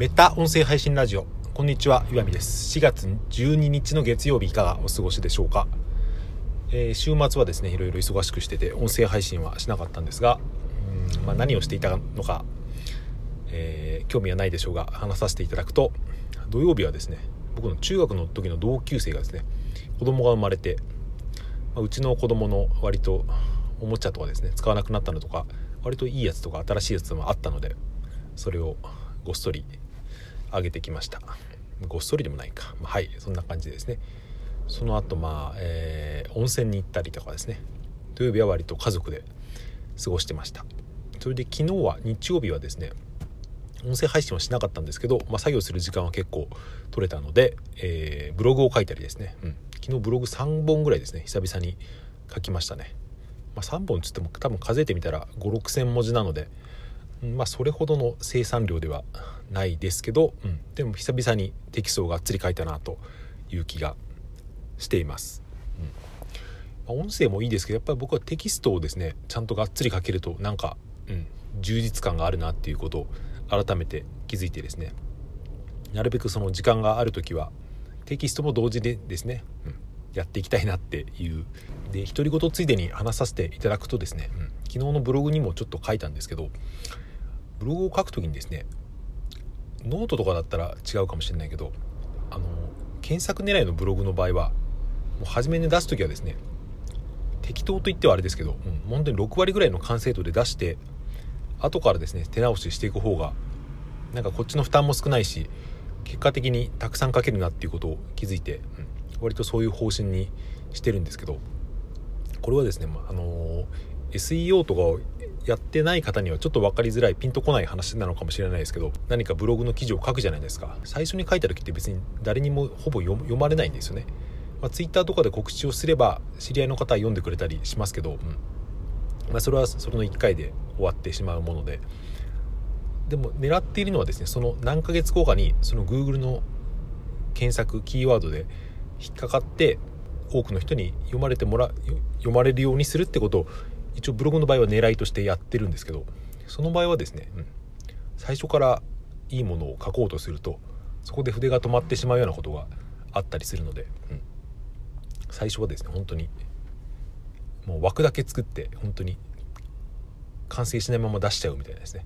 メタ音声配信ラジオ。こんにちは岩見です。4月12日の月曜日いかがお過ごしでしょうか、えー、週末はですねいろいろ忙しくしてて音声配信はしなかったんですがうん、まあ、何をしていたのか、えー、興味はないでしょうが話させていただくと土曜日はですね僕の中学の時の同級生がですね子供が生まれて、まあ、うちの子供の割とおもちゃとかですね使わなくなったのとか割といいやつとか新しいやつもあったのでそれをごっそり上げてきました。ごっそりでもないか、まあ、はいそんな感じですね。その後まあ、えー、温泉に行ったりとかですね。土曜日は割と家族で過ごしてました。それで昨日は日曜日はですね音声配信はしなかったんですけど、まあ、作業する時間は結構取れたので、えー、ブログを書いたりですね、うん、昨日ブログ3本ぐらいですね久々に書きましたね、まあ、3本つっても多分数えてみたら5 6千文字なのでまあそれほどの生産量ではないですけど、うん、でも久々にテキストをがっつり書いたなという気がしています、うんまあ、音声もいいですけどやっぱり僕はテキストをですねちゃんとがっつり書けるとなんか、うん、充実感があるなっていうことを改めて気づいてですね。なるべくその時間がある時はテキストも同時でですね、うん、やっていきたいなっていう。で独り言ついでに話させていただくとですね、うん、昨日のブログにもちょっと書いたんですけどブログを書く時にですねノートとかだったら違うかもしれないけどあの検索狙いのブログの場合はもう初めに出す時はですね適当と言ってはあれですけど、うん、本当に6割ぐらいの完成度で出して後からですね手直ししていく方がなんかこっちの負担も少ないし結果的にたくさん書けるなっていうことを気づいて、うん、割とそういう方針にしてるんですけどこれはですね、まあの SEO とかをやってない方にはちょっと分かりづらいピンとこない話なのかもしれないですけど何かブログの記事を書くじゃないですか。最初に書いた時って別に誰にもほぼ読まれないんですよね、まあ、Twitter とかで告知をすれば知り合いの方は読んでくれたりしますけど、うん。まあ、それはその1回で終わってしまうもので。でも狙っているのはですねその何ヶ月後かにその Google の検索キーワードで引っかかって多くの人に読まれてもら読まれるようにするってことを一応ブログの場合は狙いとしてやってるんですけどその場合はですね、うん、最初からいいものを書こうとするとそこで筆が止まってしまうようなことがあったりするので、うん、最初はですね本当にもう枠だけ作って本当に完成しないまま出しちゃうみたいなですね。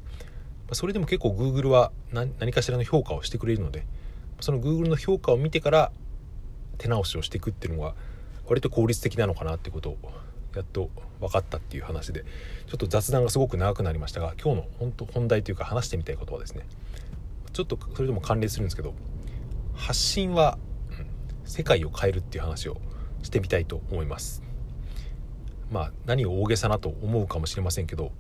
それでも結構 Google は何かしらの評価をしてくれるのでその Google の評価を見てから手直しをしていくっていうのが割と効率的なのかなってことをやっと分かったっていう話でちょっと雑談がすごく長くなりましたが今日の本当本題というか話してみたいことはですねちょっとそれとも関連するんですけど発信は、世界を変えるっていう話をしてみたいと思いますまあ何を大げさなと思うかもしれませんけどや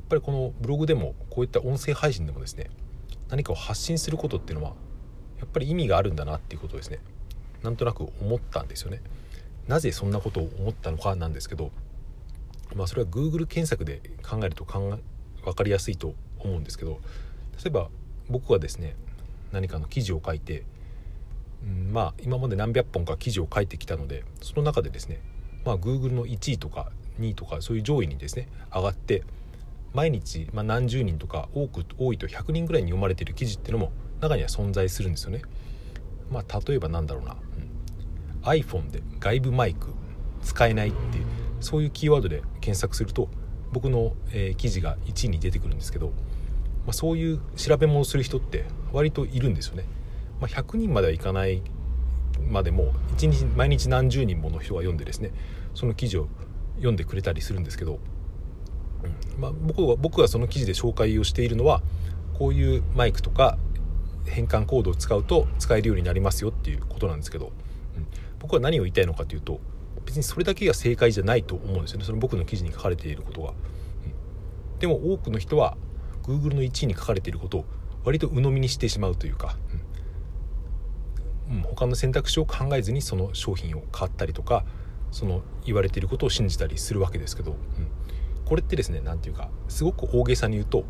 っぱりこのブログでもこういった音声配信でもですね何かを発信することっていうのはやっぱり意味があるんだなっていうことをですねなんとなく思ったんですよね。なぜそんなことを思ったのかなんですけど、まあ、それは Google 検索で考えると考え分かりやすいと思うんですけど例えば僕はですね何かの記事を書いて、うん、まあ今まで何百本か記事を書いてきたのでその中でですね、まあ、Google の1位とか2位とかそういう上位にですね上がって毎日、まあ、何十人とか多く多いと100人ぐらいに読まれている記事っていうのも中には存在するんですよね。まあ、例えばなんだろうな、iPhone で外部マイク使えないっていうそういうキーワードで検索すると僕の、えー、記事が1位に出てくるんですけど、まあ、そういう調べ物をする人って割といるんですよね。まあ、100人まではいかないまでも1日毎日何十人もの人が読んでですねその記事を読んでくれたりするんですけど、うんまあ、僕は僕がその記事で紹介をしているのはこういうマイクとか変換コードを使うと使えるようになりますよっていうことなんですけどうん僕は何を言いたいのかというと別にそれだけが正解じゃないと思うんですよね。その僕の記事に書かれていることが、うん、でも多くの人は Google の1位に書かれていることを割と鵜呑みにしてしまうというか、うん、うん、他の選択肢を考えずにその商品を買ったりとかその言われていることを信じたりするわけですけど、うん、これってですね何て言うかすごく大げさに言うと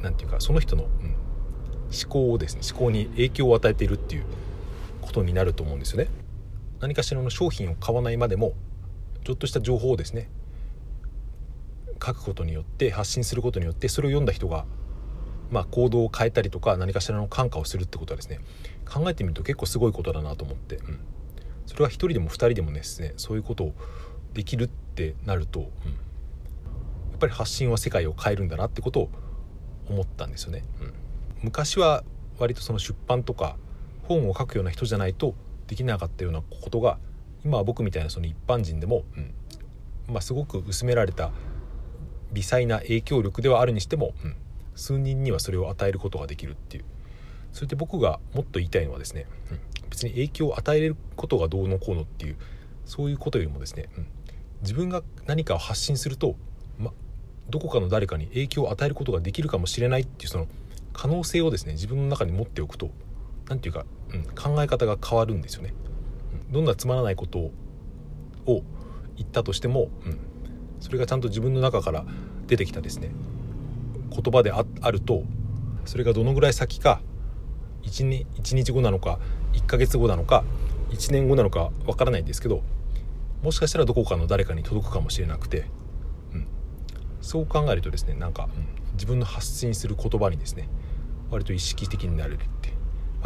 何て言うかその人の、うん、思考をですね思考に影響を与えているっていうことになると思うんですよね。何かしらの商品を買わないまでもちょっとした情報をですね書くことによって発信することによってそれを読んだ人がまあ、行動を変えたりとか何かしらの感化をするってことはですね考えてみると結構すごいことだなと思って、うん、それは1人でも2人でもですねそういうことをできるってなると、うん、やっぱり発信は世界を変えるんだなってことを思ったんですよね。うん、昔は割とその出版とか本を書くような人じゃないとできなかったようなことが今は僕みたいなその一般人でも、うん。まあ、すごく薄められた微細な影響力ではあるにしても、うん、数人にはそれを与えることができるっていう。それで僕がもっと言いたいのはですね、うん、別に影響を与えることがどうのこうのっていうそういうことよりもですね、うん、自分が何かを発信すると、ま、どこかの誰かに影響を与えることができるかもしれないっていうその可能性をですね自分の中に持っておくと何て言うか、うん、考え方が変わるんですよね。どんなつまらないことを言ったとしても、うん、それがちゃんと自分の中から出てきたですね言葉であるとそれがどのぐらい先か 1, 日1日後なのか1ヶ月後なのか1年後なのかわからないんですけどもしかしたらどこかの誰かに届くかもしれなくて、うん、そう考えるとですねなんか、うん、自分の発信する言葉にですね割と意識的になれるって、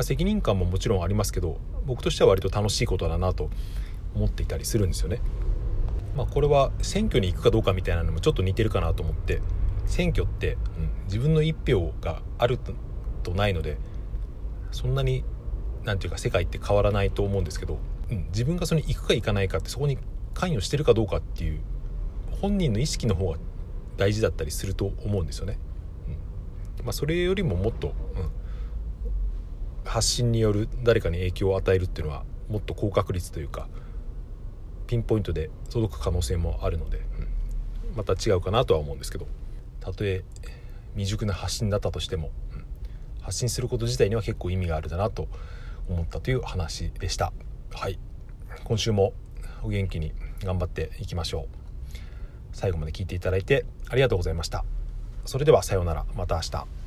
あ、責任感ももちろんありますけど僕としては割と楽しいことだなと思っていたりするんですよね。まあ、これは選挙に行くかどうかみたいなのもちょっと似てるかなと思って選挙って、うん、自分の一票があるとないのでそんなに何て言うか世界って変わらないと思うんですけど、うん、自分がそれに行くか行かないかってそこに関与してるかどうかっていう本人の意識の方が大事だったりすると思うんですよね。うんまあ、それよりももっと、うん、発信による誰かに影響を与えるっていうのはもっと高確率というかピンポイントで届く可能性もあるので、うん、また違うかなとは思うんですけど。たとえ未熟な発信だったとしても、うん、発信すること自体には結構意味があるだなと思ったという話でした。はい。今週もお元気に頑張っていきましょう。最後まで聞いていただいてありがとうございました。それではさようなら。また明日。